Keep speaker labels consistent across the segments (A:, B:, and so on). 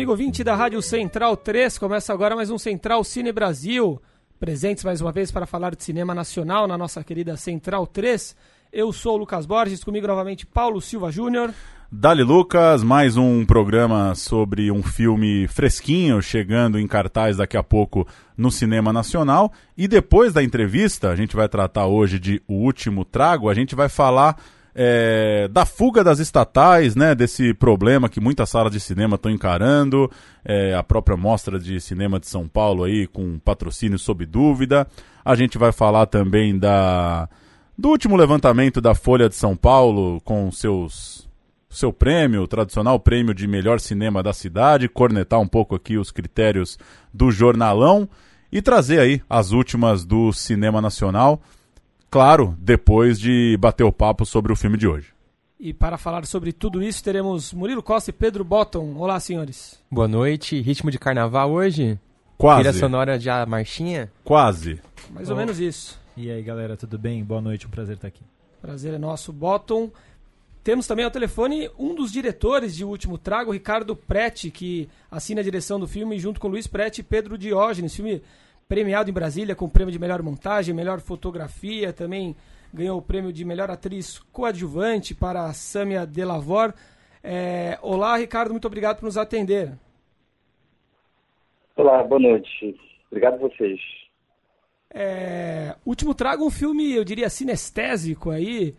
A: Amigo ouvinte da Rádio Central 3, começa agora mais um Central Cine Brasil. Presentes mais uma vez para falar de cinema nacional na nossa querida Central 3. Eu sou o Lucas Borges, comigo novamente Paulo Silva Júnior.
B: Dali Lucas, mais um programa sobre um filme fresquinho chegando em cartaz daqui a pouco no cinema nacional. E depois da entrevista, a gente vai tratar hoje de O Último Trago, a gente vai falar é, da fuga das estatais, né, desse problema que muitas salas de cinema estão encarando, é, a própria mostra de cinema de São Paulo aí com patrocínio sob dúvida. A gente vai falar também da do último levantamento da Folha de São Paulo com seus seu prêmio, o tradicional prêmio de melhor cinema da cidade, cornetar um pouco aqui os critérios do jornalão e trazer aí as últimas do cinema nacional claro, depois de bater o papo sobre o filme de hoje.
A: E para falar sobre tudo isso, teremos Murilo Costa e Pedro Botton. Olá, senhores.
C: Boa noite. Ritmo de carnaval hoje?
B: Quase.
C: Trilha sonora de a marchinha?
B: Quase.
A: Mais ou menos isso.
D: E aí, galera, tudo bem? Boa noite, um prazer estar aqui.
A: Prazer é nosso, Botton. Temos também ao telefone um dos diretores de O Último Trago, Ricardo Prete, que assina a direção do filme junto com Luiz Prete e Pedro Diógenes. Filme premiado em Brasília com o prêmio de melhor montagem, melhor fotografia, também ganhou o prêmio de melhor atriz coadjuvante para a Samia Delavor. É, olá, Ricardo, muito obrigado por nos atender.
E: Olá, boa noite. Obrigado a vocês.
A: É, último trago um filme, eu diria, sinestésico aí.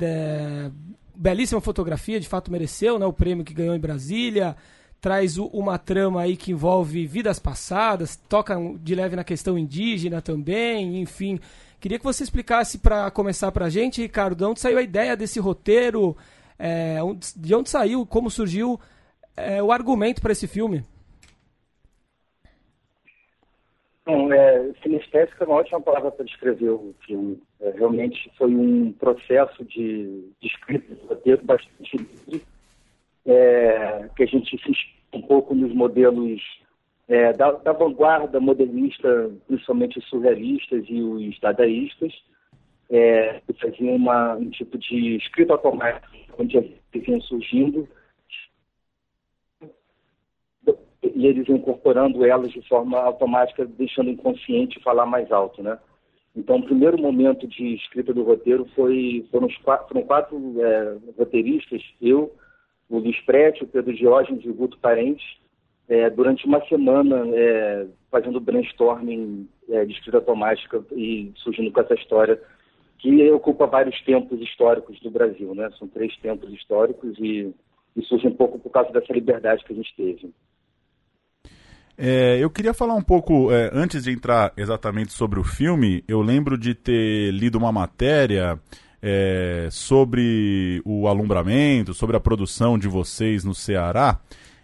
A: É, belíssima fotografia, de fato mereceu né, o prêmio que ganhou em Brasília traz uma trama aí que envolve vidas passadas, toca de leve na questão indígena também, enfim. Queria que você explicasse para começar para a gente, Ricardo, de onde saiu a ideia desse roteiro, é, de onde saiu, como surgiu é, o argumento para esse filme?
E: Bom, é, sinestésica é uma ótima palavra para descrever o filme. É, realmente foi um processo de, de escrita de roteiro bastante é, que a gente se um pouco nos modelos é, da, da, vanguarda modernista, principalmente os surrealistas e os dadaístas, é, que faziam uma, um tipo de escrita automática, onde vinham surgindo, e eles incorporando elas de forma automática, deixando o inconsciente falar mais alto, né? Então, o primeiro momento de escrita do roteiro foi foram, quatro, foram quatro é, roteiristas, eu, o Luiz Prete, o Pedro Diógenes e o Guto Parentes, é, durante uma semana é, fazendo brainstorming é, de escrita automática e surgindo com essa história que ocupa vários tempos históricos do Brasil, né? São três tempos históricos e, e surge um pouco por causa dessa liberdade que a gente teve.
B: É, eu queria falar um pouco, é, antes de entrar exatamente sobre o filme, eu lembro de ter lido uma matéria é, sobre o alumbramento, sobre a produção de vocês no Ceará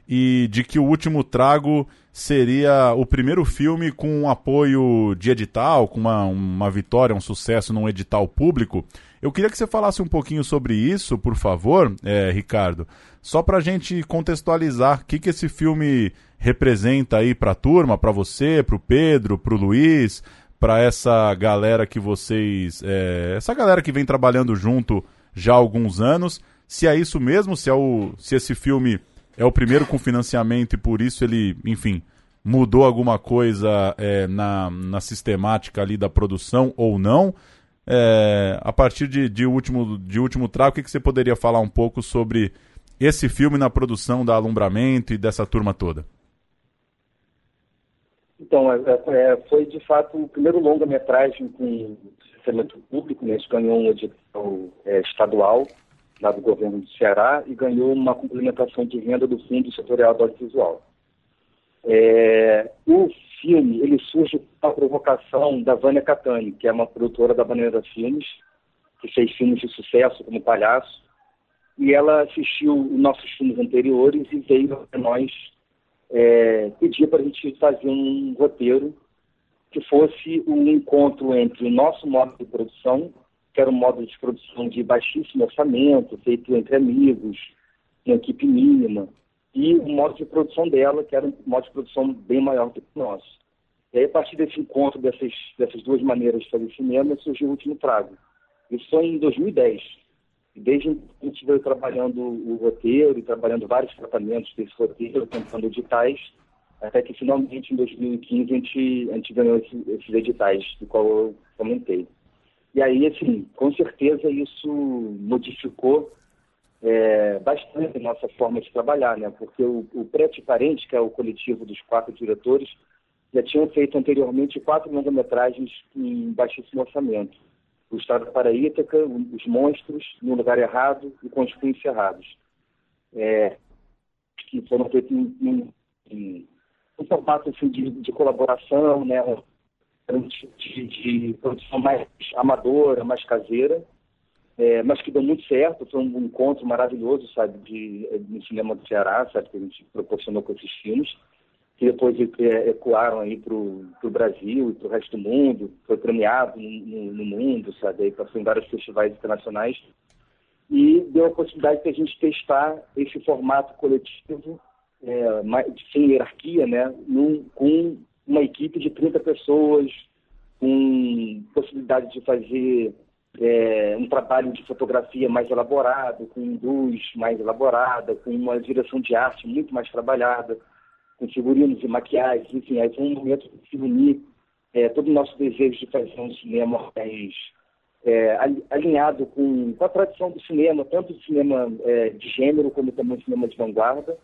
B: e de que o último trago seria o primeiro filme com um apoio de edital, com uma, uma vitória, um sucesso num edital público. Eu queria que você falasse um pouquinho sobre isso, por favor, é, Ricardo, só para a gente contextualizar o que, que esse filme representa aí para a turma, para você, para o Pedro, para o Luiz, para essa galera que vocês. É, essa galera que vem trabalhando junto já há alguns anos. Se é isso mesmo, se, é o, se esse filme é o primeiro com financiamento e por isso ele, enfim, mudou alguma coisa é, na, na sistemática ali da produção ou não. É, a partir de, de, último, de último trago, o que, que você poderia falar um pouco sobre esse filme na produção da Alumbramento e dessa turma toda?
E: Então, é, é, foi de fato o primeiro longa-metragem com financiamento público, né? ganhou um edital é, estadual lá do governo do Ceará e ganhou uma complementação de renda do Fundo Setorial do Audiovisual. É, o filme ele surge com a provocação da Vânia Catani, que é uma produtora da Bandeira Filmes, que fez filmes de sucesso como Palhaço, e ela assistiu os nossos filmes anteriores e veio a nós é, pedir para a gente fazer um roteiro que fosse um encontro entre o nosso modo de produção, que era um modo de produção de baixíssimo orçamento, feito entre amigos, uma equipe mínima, e o modo de produção dela, que era um modo de produção bem maior do que o nosso. E aí, a partir desse encontro dessas, dessas duas maneiras de fazer cinema, surgiu o Último Trago. Isso foi em 2010. Desde então, a gente veio trabalhando o roteiro trabalhando vários tratamentos desse roteiro, tentando editais, até que finalmente em 2015 a gente, a gente ganhou esse, esses editais, do qual eu comentei. E aí, assim, com certeza isso modificou é, bastante a nossa forma de trabalhar, né? Porque o, o Parente, que é o coletivo dos quatro diretores, já tinham feito anteriormente quatro longa-metragens em baixíssimo orçamento o Estado da Paraítaca, Os Monstros, No Lugar Errado e Com os Punhos Cerrados. É, que foram feitos em, em, um formato assim, de, de colaboração, né, de, de, produção mais amadora, mais caseira, é, mas que deu muito certo, foi um encontro maravilhoso, sabe, de, de cinema do Ceará, sabe, que a gente proporcionou com esses filmes que depois é, ecoaram aí para o Brasil e para o resto do mundo, foi premiado no, no, mundo, sabe, aí passou em vários festivais internacionais, e deu a possibilidade de a gente testar esse formato coletivo, é, sem hierarquia, né, num, com uma equipe de 30 pessoas, com possibilidade de fazer é, um trabalho de fotografia mais elaborado, com luz mais elaborada, com uma direção de arte muito mais trabalhada, com figurinos e maquiagens, enfim, aí foi um momento de se unir é, todo o nosso desejo de fazer um cinema mais é, alinhado com, com, a tradição do cinema, tanto do cinema é, de gênero como também do cinema de vanguarda,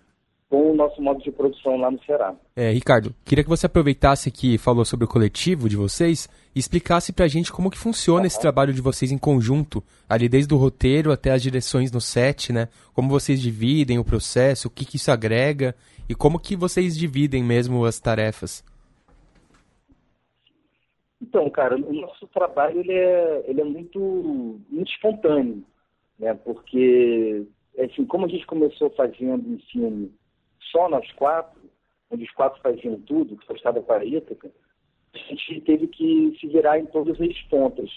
E: com o nosso modo de produção lá no Ceará.
C: É, Ricardo, queria que você aproveitasse que falou sobre o coletivo de vocês e explicasse pra gente como que funciona esse trabalho de vocês em conjunto, ali desde o roteiro até as direções no set, né? Como vocês dividem o processo, o que, que isso agrega e como que vocês dividem mesmo as tarefas?
E: Então, cara, o nosso trabalho ele é, ele é muito, muito espontâneo, né? Porque, assim, como a gente começou fazendo um filme só nós quatro, onde os quatro faziam tudo, que foi o Estado da a gente teve que se virar em todas as pontas.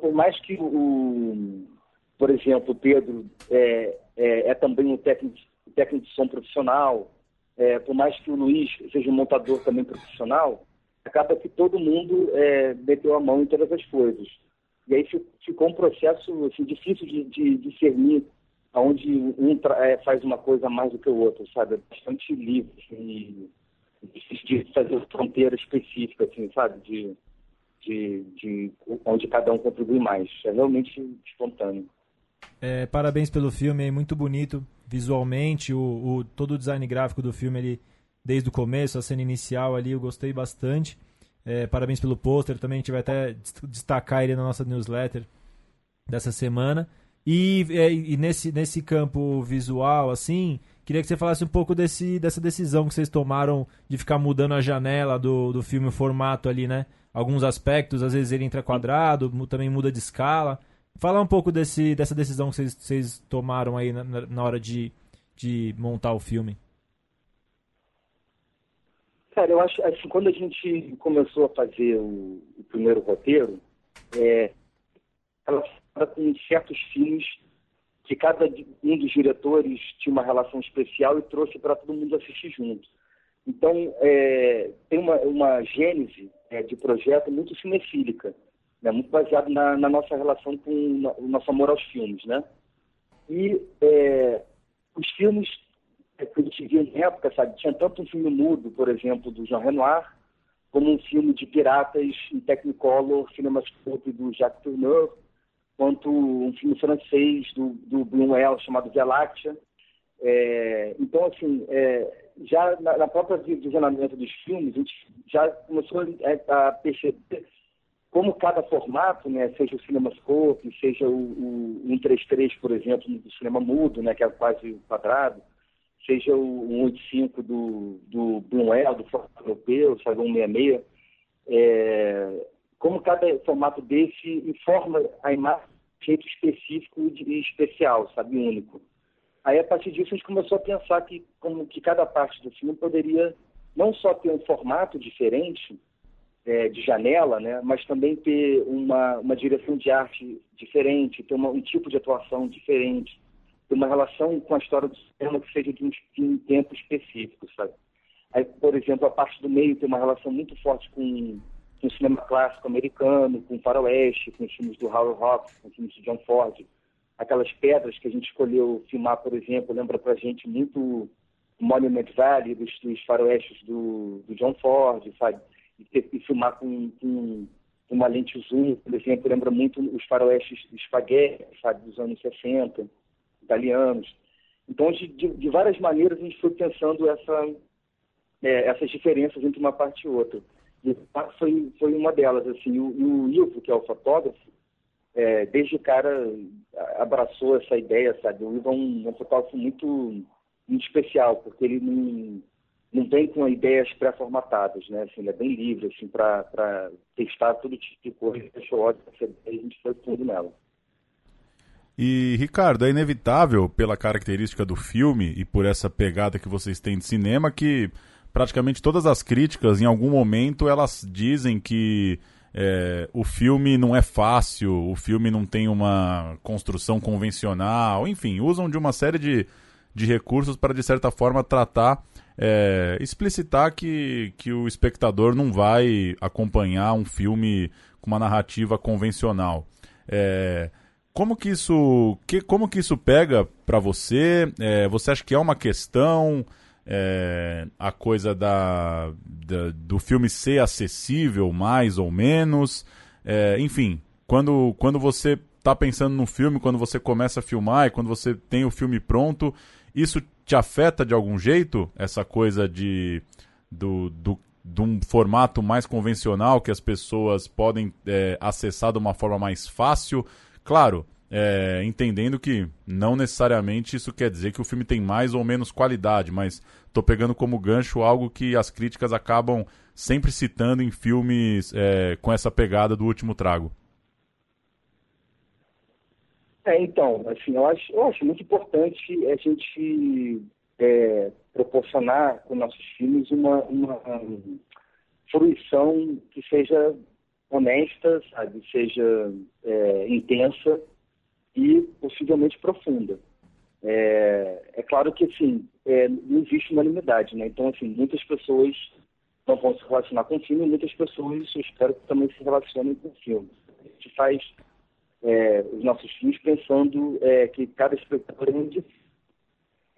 E: Por mais que o, por exemplo, o Pedro é, é, é também um técnico, técnico de som profissional, é, por mais que o Luiz seja um montador também profissional, acaba que todo mundo é, meteu a mão em todas as coisas. E aí ficou um processo assim, difícil de, de discernir onde um é, faz uma coisa mais do que o outro, sabe? É bastante livre assim, e de fazer fronteira específica, assim, sabe? De, de, de onde cada um contribui mais. É realmente espontâneo.
D: É, parabéns pelo filme, é muito bonito visualmente, o, o, todo o design gráfico do filme ele, desde o começo, a cena inicial ali, eu gostei bastante. É, parabéns pelo pôster, também a gente vai até destacar ele na nossa newsletter dessa semana. E, é, e, nesse, nesse campo visual, assim, queria que você falasse um pouco desse, dessa decisão que vocês tomaram de ficar mudando a janela do, do filme, o formato ali, né? Alguns aspectos, às vezes ele entra quadrado, também muda de escala. Fala um pouco desse, dessa decisão que vocês tomaram aí na, na, hora de, de montar o filme.
E: Cara, eu acho assim, quando a gente começou a fazer o, o primeiro roteiro, é, ela com certos filmes que cada um dos diretores tinha uma relação especial e trouxe para todo mundo assistir junto. Então, é, tem uma, uma gênese é, de projeto muito cinefílica né, muito baseado na, na, nossa relação com o nosso amor aos filmes, né? E é, os filmes que a gente via em época, sabe, tinha tanto um filme mudo, por exemplo, do Jean Renoir, como um filme de piratas em Technicolor, CinemaScope do Jacques Tourneur, quanto um filme francês do, do Blumel chamado Via Láctea. É, então, assim, é, já na, na própria visionamento dos filmes, a gente já começou a, a perceber como cada formato, né, seja o CinemaScope, seja o, o 133, por exemplo, do cinema mudo, né, que é quase quadrado, seja o 185 do, do Blumel, do formato europeu, sabe, 166, é, como cada formato desse informa a imagem jeito específico e especial, sabe, único. Aí, a partir disso, a gente começou a pensar que, como que cada parte do filme poderia não só ter um formato diferente, é, de janela, né, mas também ter uma, uma direção de arte diferente, ter uma, um tipo de atuação diferente, ter uma relação com a história do cinema que seja de um, de um tempo específico, sabe? Aí, por exemplo, a parte do meio tem uma relação muito forte com, com cinema clássico americano, com faroeste, com os filmes do Howard Hawks, com os filmes de John Ford. Aquelas pedras que a gente escolheu filmar, por exemplo, lembra pra gente muito Monument Valley, dos, dos faroestes do, do John Ford, sabe? e, e filmar com, com, uma lente zoom, por exemplo, lembra muito os faroestes espaguete, sabe, dos anos 60, italianos. Então, de, de várias maneiras, a gente foi pensando essa, é, essas diferenças entre uma parte e outra. E foi, foi uma delas. Assim, o, o Ivo, que é o fotógrafo, é, desde o cara abraçou essa ideia, sabe? O Ivo é um, um fotógrafo muito, muito especial, porque ele não não vem com ideias pré-formatadas, né? Assim, ele é bem livre, assim, para testar todo tipo de coisa, achou ótimo, a gente foi tudo nela.
B: E, Ricardo, é inevitável, pela característica do filme e por essa pegada que vocês têm de cinema, que praticamente todas as críticas, em algum momento, elas dizem que é, o filme não é fácil, o filme não tem uma construção convencional, enfim, usam de uma série de, de recursos para, de certa forma, tratar é, explicitar que, que o espectador não vai acompanhar um filme com uma narrativa convencional. É, como que isso, que, como que isso pega para você? É, você acha que é uma questão é, a coisa da, da, do filme ser acessível mais ou menos? É, enfim, quando, quando você está pensando no filme, quando você começa a filmar e quando você tem o filme pronto, isso te afeta de algum jeito essa coisa de do, do, de um formato mais convencional que as pessoas podem é, acessar de uma forma mais fácil? Claro, é, entendendo que não necessariamente isso quer dizer que o filme tem mais ou menos qualidade, mas estou pegando como gancho algo que as críticas acabam sempre citando em filmes é, com essa pegada do último trago.
E: É, então, assim, eu acho, eu acho muito importante a gente é, proporcionar com nossos filmes uma, uma fruição que seja honesta, sabe, seja é, intensa e possivelmente profunda. É, é claro que, assim, é, não existe unanimidade, né? Então, assim, muitas pessoas não vão se relacionar com o filme, muitas pessoas, eu espero que também se relacionem com o filme. A gente faz é, os nossos filmes pensando é, que cada espectador é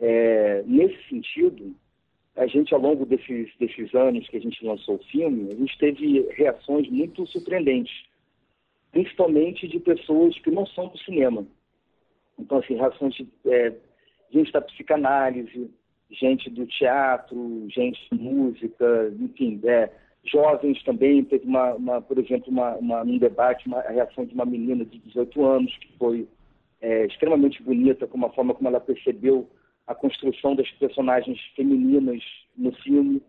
E: É, nesse sentido, a gente, ao longo desses, desses anos que a gente lançou o filme, a gente teve reações muito surpreendentes, principalmente de pessoas que não são do cinema. Então, assim, reações de é, gente da psicanálise, gente do teatro, gente de música, enfim, é, jovens também. Teve, uma, uma por exemplo, uma, uma, um debate, uma reação de uma menina de 18 anos, que foi é, extremamente bonita, com a forma como ela percebeu a construção das personagens femininas no filme.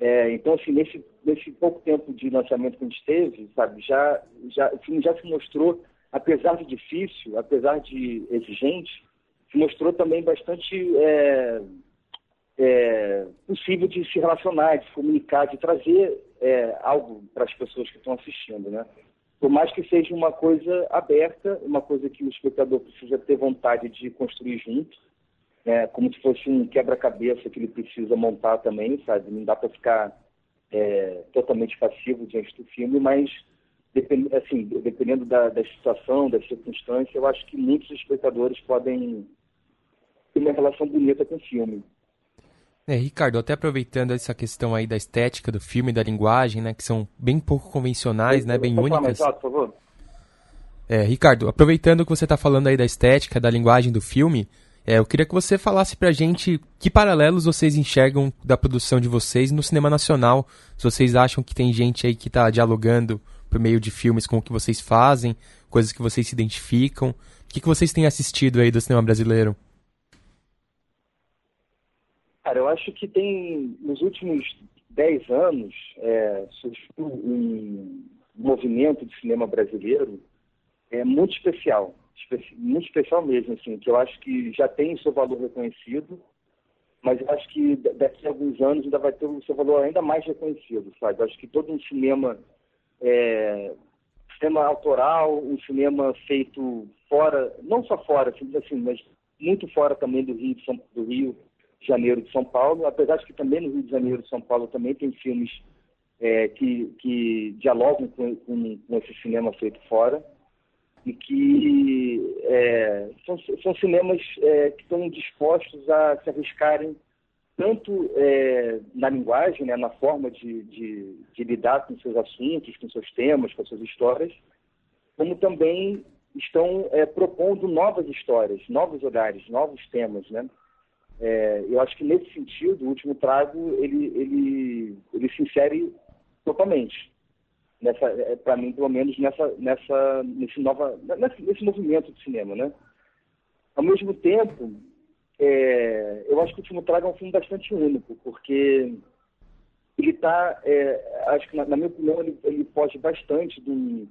E: É, então, assim, nesse, nesse pouco tempo de lançamento que a gente teve, sabe, já, já, o filme já se mostrou, apesar de difícil, apesar de exigente, se mostrou também bastante é, é, possível de se relacionar, de se comunicar, de trazer é, algo para as pessoas que estão assistindo, né? Por mais que seja uma coisa aberta, uma coisa que o espectador precisa ter vontade de construir junto, né? como se fosse um quebra-cabeça que ele precisa montar também, sabe? Não dá para ficar é, totalmente passivo diante do filme, mas depend, assim, dependendo da, da situação, da circunstância, eu acho que muitos espectadores podem ter uma relação bonita com o filme.
C: É, Ricardo, até aproveitando essa questão aí da estética do filme, da linguagem, né, que são bem pouco convencionais, né, bem únicas.
E: Alto, por favor?
C: É, Ricardo, aproveitando que você está falando aí da estética, da linguagem do filme, é, eu queria que você falasse pra gente que paralelos vocês enxergam da produção de vocês no cinema nacional. Se vocês acham que tem gente aí que está dialogando por meio de filmes com o que vocês fazem, coisas que vocês se identificam. O que, que vocês têm assistido aí do cinema brasileiro?
E: Cara, eu acho que tem, nos últimos dez anos, é, surgiu um movimento de cinema brasileiro é, muito especial. Muito especial mesmo, assim, que eu acho que já tem seu valor reconhecido, mas eu acho que da- daqui a alguns anos ainda vai ter o seu valor ainda mais reconhecido, sabe? Eu acho que todo um cinema, é, cinema autoral, um cinema feito fora, não só fora, assim, mas muito fora também do Rio, de São, do Rio de Janeiro de São Paulo, apesar de que também no Rio de Janeiro de São Paulo também tem filmes é, que, que dialogam com, com, com esse cinema feito fora e que é, são, são cinemas é, que estão dispostos a se arriscarem tanto é, na linguagem, né, na forma de, de, de lidar com seus assuntos, com seus temas, com suas histórias, como também estão é, propondo novas histórias, novos olhares, novos temas, né? É, eu acho que nesse sentido, o último trago ele ele ele se insere totalmente nessa, para mim pelo menos nessa nessa nesse nova nesse, movimento de cinema, né? Ao mesmo tempo, é, eu acho que o último trago é um filme bastante único, porque ele está, é, acho que na, na minha opinião ele, ele foge bastante de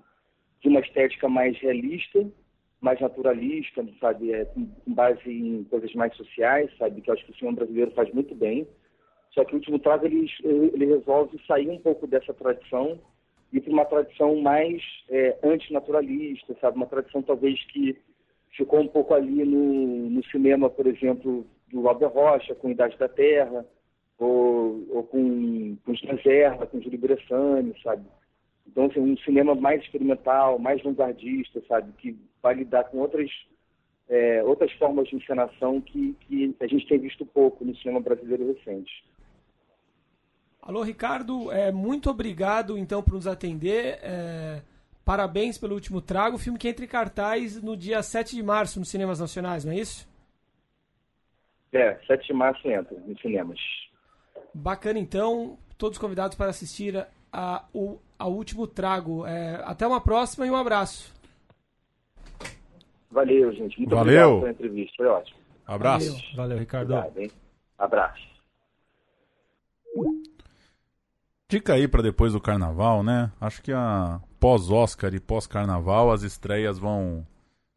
E: uma estética mais realista, mais naturalista, sabe, é, com, com base em coisas mais sociais, sabe, que eu acho que o cinema brasileiro faz muito bem. Só que o último trago ele, ele resolve sair um pouco dessa tradição e para uma tradição mais é, antinaturalista, sabe, uma tradição talvez que ficou um pouco ali no, no cinema, por exemplo, do Albert Rocha, com Idade da Terra, ou, ou com, com Reserva, com Júlio Bressani, sabe? Então, assim, um cinema mais experimental, mais vanguardista, sabe? Que vai lidar com outras, é, outras formas de encenação que, que a gente tem visto pouco no cinema brasileiro recente.
A: Alô, Ricardo, é, muito obrigado então por nos atender. É, parabéns pelo último trago. O filme que entra em cartaz no dia 7 de março nos cinemas nacionais, não é isso?
E: É, 7 de março entra nos cinemas.
A: Bacana então, todos convidados para assistir a, a, o a último trago. É, até uma próxima e um abraço.
E: Valeu, gente. Muito
B: Valeu.
E: obrigado pela entrevista. Foi ótimo.
B: Abraço.
A: Valeu.
D: Valeu, Ricardo.
E: Obrigado, hein? Abraço.
B: Dica aí pra depois do carnaval, né? Acho que a pós-Oscar e pós-carnaval as estreias vão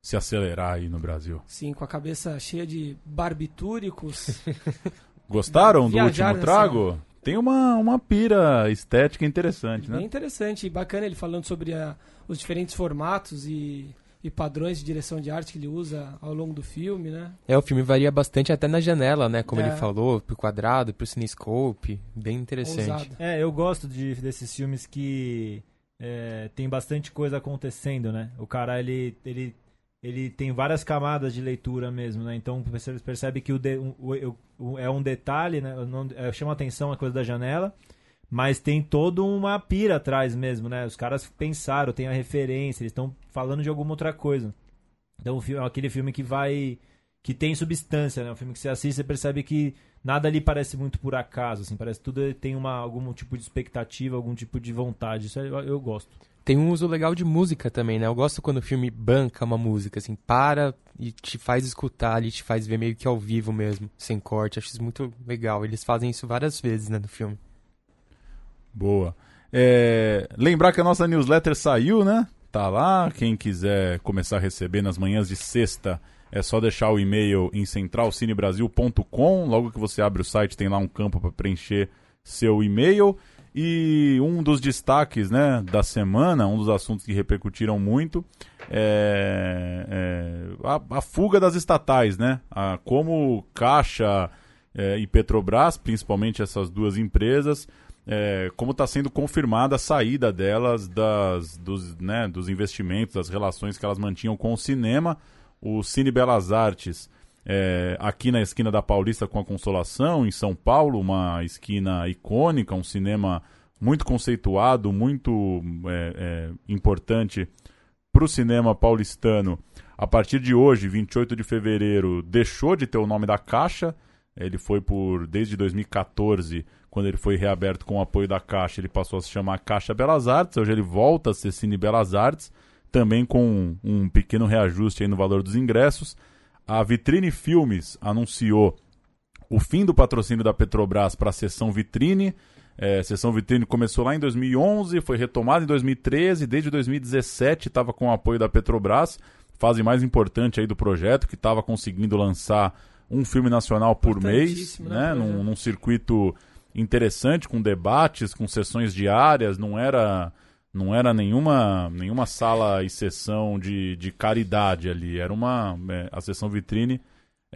B: se acelerar aí no Brasil.
A: Sim, com a cabeça cheia de barbitúricos.
B: Gostaram do último trago? Tem uma, uma pira estética interessante,
A: Bem
B: né?
A: interessante e bacana ele falando sobre a- os diferentes formatos e, e padrões de direção de arte que ele usa ao longo do filme, né?
C: É, o filme varia bastante até na janela, né? Como
A: É.
C: ele falou, pro quadrado, pro cinescope. Bem interessante.
A: Ousado.
D: É, eu gosto de, desses filmes que é, tem bastante coisa acontecendo, né? O cara, ele, ele, ele tem várias camadas de leitura mesmo, né? Então você percebe que o, de- o- o- o- é um detalhe, né? Não, é, chama atenção a coisa da janela, mas tem toda uma pira atrás mesmo, né? Os caras pensaram, tem a referência, eles estão falando de alguma outra coisa. Então é aquele filme que vai... que tem substância, né? Um filme que você assiste e percebe que nada ali parece muito por acaso, assim, parece que tudo tem uma, algum tipo de expectativa, algum tipo de vontade. Isso eu, eu gosto.
C: Tem um uso legal de música também, né? Eu gosto quando o filme banca uma música, assim, para e te faz escutar ali, te faz ver meio que ao vivo mesmo, sem corte. Acho isso muito legal. Eles fazem isso várias vezes, né, no filme.
B: Boa. É, lembrar que a nossa newsletter saiu, né? Tá lá. Quem quiser começar a receber nas manhãs de sexta, é só deixar o e-mail em centralcinebrasil.com. Logo que você abre o site, tem lá um campo para preencher seu e-mail. E um dos destaques né, da semana, um dos assuntos que repercutiram muito, é, é a, a fuga das estatais, né? A, como Caixa é, e Petrobras, principalmente essas duas empresas, é, como está sendo confirmada a saída delas das, dos, né, dos investimentos, das relações que elas mantinham com o cinema. O Cine Belas Artes, é, aqui na esquina da Paulista com a Consolação, em São Paulo, uma esquina icônica, um cinema muito conceituado, muito é, é, importante para o cinema paulistano. A partir de hoje, 28 de fevereiro, deixou de ter o nome da Caixa. Ele foi por desde 2014, quando ele foi reaberto com o apoio da Caixa, ele passou a se chamar Caixa Belas Artes. Hoje ele volta a ser Cine Belas Artes, também com um, pequeno reajuste aí no valor dos ingressos. A Vitrine Filmes anunciou o fim do patrocínio da Petrobras para a seção Vitrine. É, sessão Vitrine começou lá em 2011, foi retomada em 2013, desde 2017 estava com o apoio da Petrobras. fase mais importante aí do projeto, que estava conseguindo lançar um filme nacional por mês,
A: né,
B: né? Num, num circuito interessante, com debates, com sessões diárias, não era não era nenhuma, nenhuma sala e sessão de, de caridade ali, era uma é, a sessão vitrine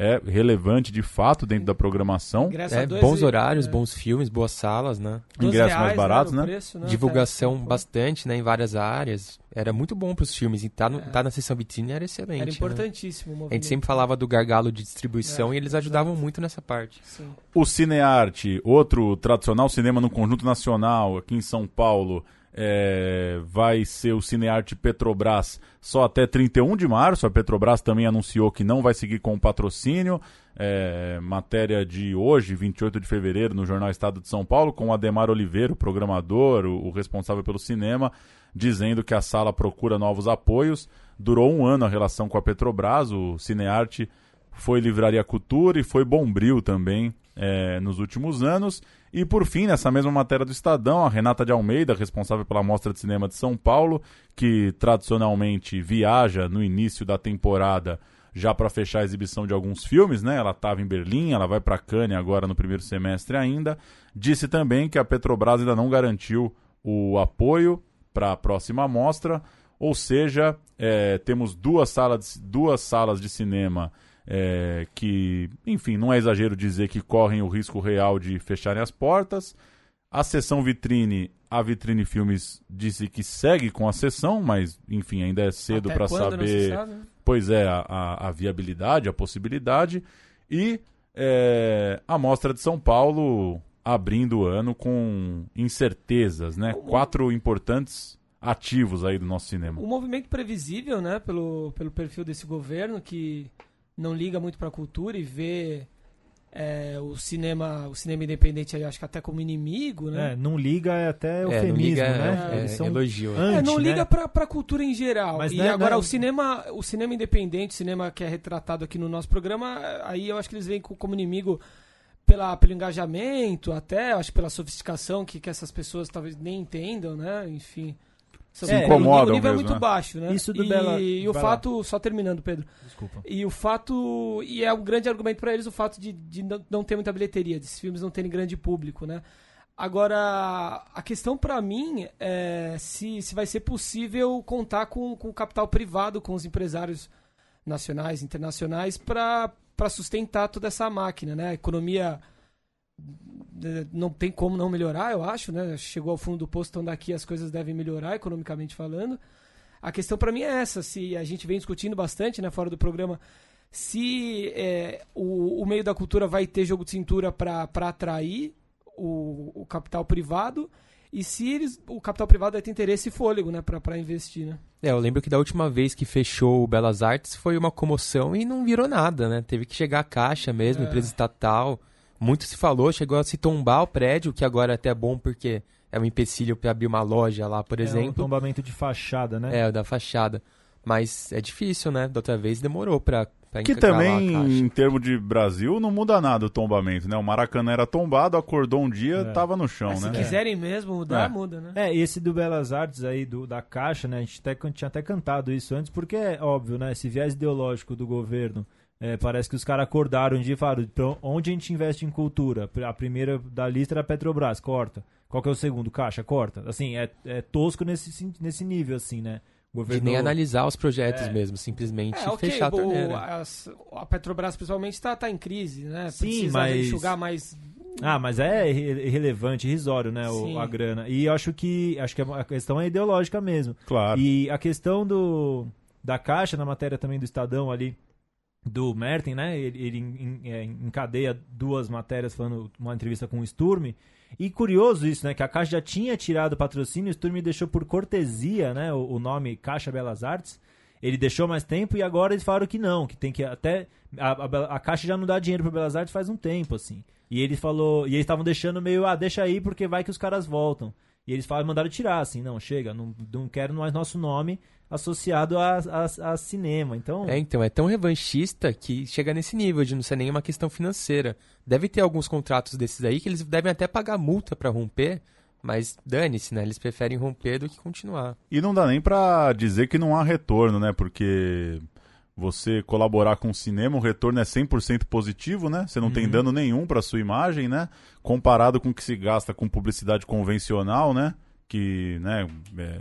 B: é relevante de fato dentro da programação.
C: É, bons
A: e-
C: horários,
A: é,
C: bons filmes, boas salas, né?
A: 12
B: ingressos mais
A: reais,
B: baratos,
A: no
B: né?
A: preço,
C: Divulgação
A: Até-
C: bastante, né? Em várias áreas. Era muito bom pros filmes. E tá, no- tá na sessão vitrine era excelente.
A: Era
C: né?
A: importantíssimo o
C: A gente sempre falava do gargalo de distribuição
A: É,
C: e eles ajudavam muito nessa parte.
A: Sim.
B: O Cinearte, outro tradicional cinema no Conjunto Nacional, aqui em São Paulo, é, vai ser o Cinearte Petrobras só até 31 de março. A Petrobras também anunciou que não vai seguir com o patrocínio. É, matéria de hoje, 28 de fevereiro, no Jornal Estado de São Paulo, com Ademar Oliveira, o programador, o, o responsável pelo cinema, dizendo que a sala procura novos apoios. Durou um ano a relação com a Petrobras, o Cinearte foi Livraria Cultura e foi Bombril também é, nos últimos anos. E por fim, nessa mesma matéria do Estadão, a Renata de Almeida, responsável pela Mostra de Cinema de São Paulo, que tradicionalmente viaja no início da temporada já para fechar a exibição de alguns filmes, né? Ela estava em Berlim, ela vai para Cannes agora no primeiro semestre ainda. Disse também que a Petrobras ainda não garantiu o apoio para a próxima mostra, ou seja, é, temos duas salas, duas salas de cinema é, que, enfim, não é exagero dizer que correm o risco real de fecharem as portas. A sessão vitrine, a Vitrine Filmes disse que segue com a sessão, mas, enfim, ainda é cedo para saber
A: sabe, né?
B: pois é, a, a- a viabilidade, a possibilidade. E é, a Mostra de São Paulo abrindo o ano com incertezas, né? Quatro importantes ativos aí do nosso cinema.
A: Um movimento previsível, né, pelo, pelo perfil desse governo que não liga muito para a cultura e vê é, o cinema o cinema independente aí, acho que até como inimigo, né?
D: É, não liga é até
C: É, não
D: eufemismo,
C: liga,
D: né?
C: é,
D: Eles
C: é,
D: são
C: elogio.
A: É,
D: anti,
A: não liga
D: né?
A: pra, pra cultura em geral.
D: Mas
A: e
D: não é-
A: agora
D: não é-
A: o cinema, o cinema independente, o cinema que é retratado aqui no nosso programa, aí eu acho que eles veem co- como inimigo pela, pelo engajamento, até, acho pela sofisticação que, que essas pessoas talvez nem entendam, né? Enfim. São-
D: Se
A: o
B: incomodam
A: nível é
B: mesmo,
A: muito
B: né?
A: baixo, né?
D: Isso do
A: e,
D: Bela-
A: e o
D: vai lá.
A: fato, só terminando, Pedro.
D: Desculpa.
A: E o fato. E é um grande argumento para eles o fato de, de não, ter muita bilheteria, desses filmes não terem grande público, né? Agora, a questão para mim é se, se vai ser possível contar com, com o capital privado, com os empresários nacionais, internacionais, para sustentar toda essa máquina, né? A economia não tem como não melhorar, eu acho, né? Chegou ao fundo do posto, então daqui as coisas devem melhorar, economicamente falando. A questão para mim é essa, se a gente vem discutindo bastante, né, fora do programa, se é, o, o meio da cultura vai ter jogo de cintura para atrair o, o capital privado e se eles, o capital privado vai ter interesse e fôlego, né, para investir, né?
C: É, eu lembro que da última vez que fechou o Belas Artes foi uma comoção e não virou nada, né? Teve que chegar a caixa mesmo,
A: É.
C: empresa estatal. Muito se falou, chegou a se tombar o prédio, que agora é até bom porque é um empecilho para abrir uma loja lá, por
D: É um
C: exemplo.
D: tombamento de fachada, né?
C: É, o da fachada. Mas é difícil, né? Da outra vez demorou pra, pra
B: Que também, em termos de Brasil, não muda nada o tombamento, né? O Maracanã era tombado, acordou um dia,
D: É.
B: tava no chão,
A: Mas se
B: né?
A: quiserem mesmo mudar,
B: É.
A: muda, né?
D: É, e esse do Belas Artes aí, do, da Caixa, né? A gente até, tinha até cantado isso antes, porque é óbvio, né? Esse viés ideológico do governo. É, parece que os caras acordaram um dia e falaram: "Pra onde a gente investe em cultura? A primeira da lista era a Petrobras, corta. Qual que é o segundo? Caixa, corta. Assim, é, é tosco nesse, nesse nível, assim, né?
C: De nem analisar os projetos
D: É.
C: mesmo, simplesmente
A: É, ok,
C: fechar a torneira.
A: as- a Petrobras principalmente está tá em crise, né?
D: Sim,
A: Precisa
D: mas-
A: enxugar mais
D: Ah, mas é irre- irrelevante, irrisório, né? o- a grana. E eu acho que acho que a questão é ideológica mesmo.
B: Claro.
D: E a questão do da Caixa, na matéria também do Estadão ali, do Merten, né? Ele, ele é, encadeia duas matérias falando uma entrevista com o Sturm. E curioso isso, né? Que a Caixa já tinha tirado o patrocínio, o Sturm deixou por cortesia, né? O, o nome Caixa Belas Artes. Ele deixou mais tempo e agora eles falaram que não, que tem que até. A, a, a Caixa já não dá dinheiro para Belas Artes faz um tempo, assim. E ele falou. E eles estavam deixando meio, ah, deixa aí porque vai que os caras voltam. E eles falaram, mandaram tirar, assim, não, chega, não, não quero mais nosso nome associado a, a, a cinema. Então.
C: É, então, é tão revanchista que chega nesse nível de não ser nenhuma questão financeira. Deve ter alguns contratos desses aí que eles devem até pagar multa pra romper, Mas dane-se, né? Eles preferem romper do que continuar.
B: E não dá nem pra dizer que não há retorno, né? Porque você colaborar com o cinema, o retorno é 100% positivo, né? Você não tem dano nenhum pra sua imagem, né? Comparado com o que se gasta com publicidade convencional, né? Que, né, é,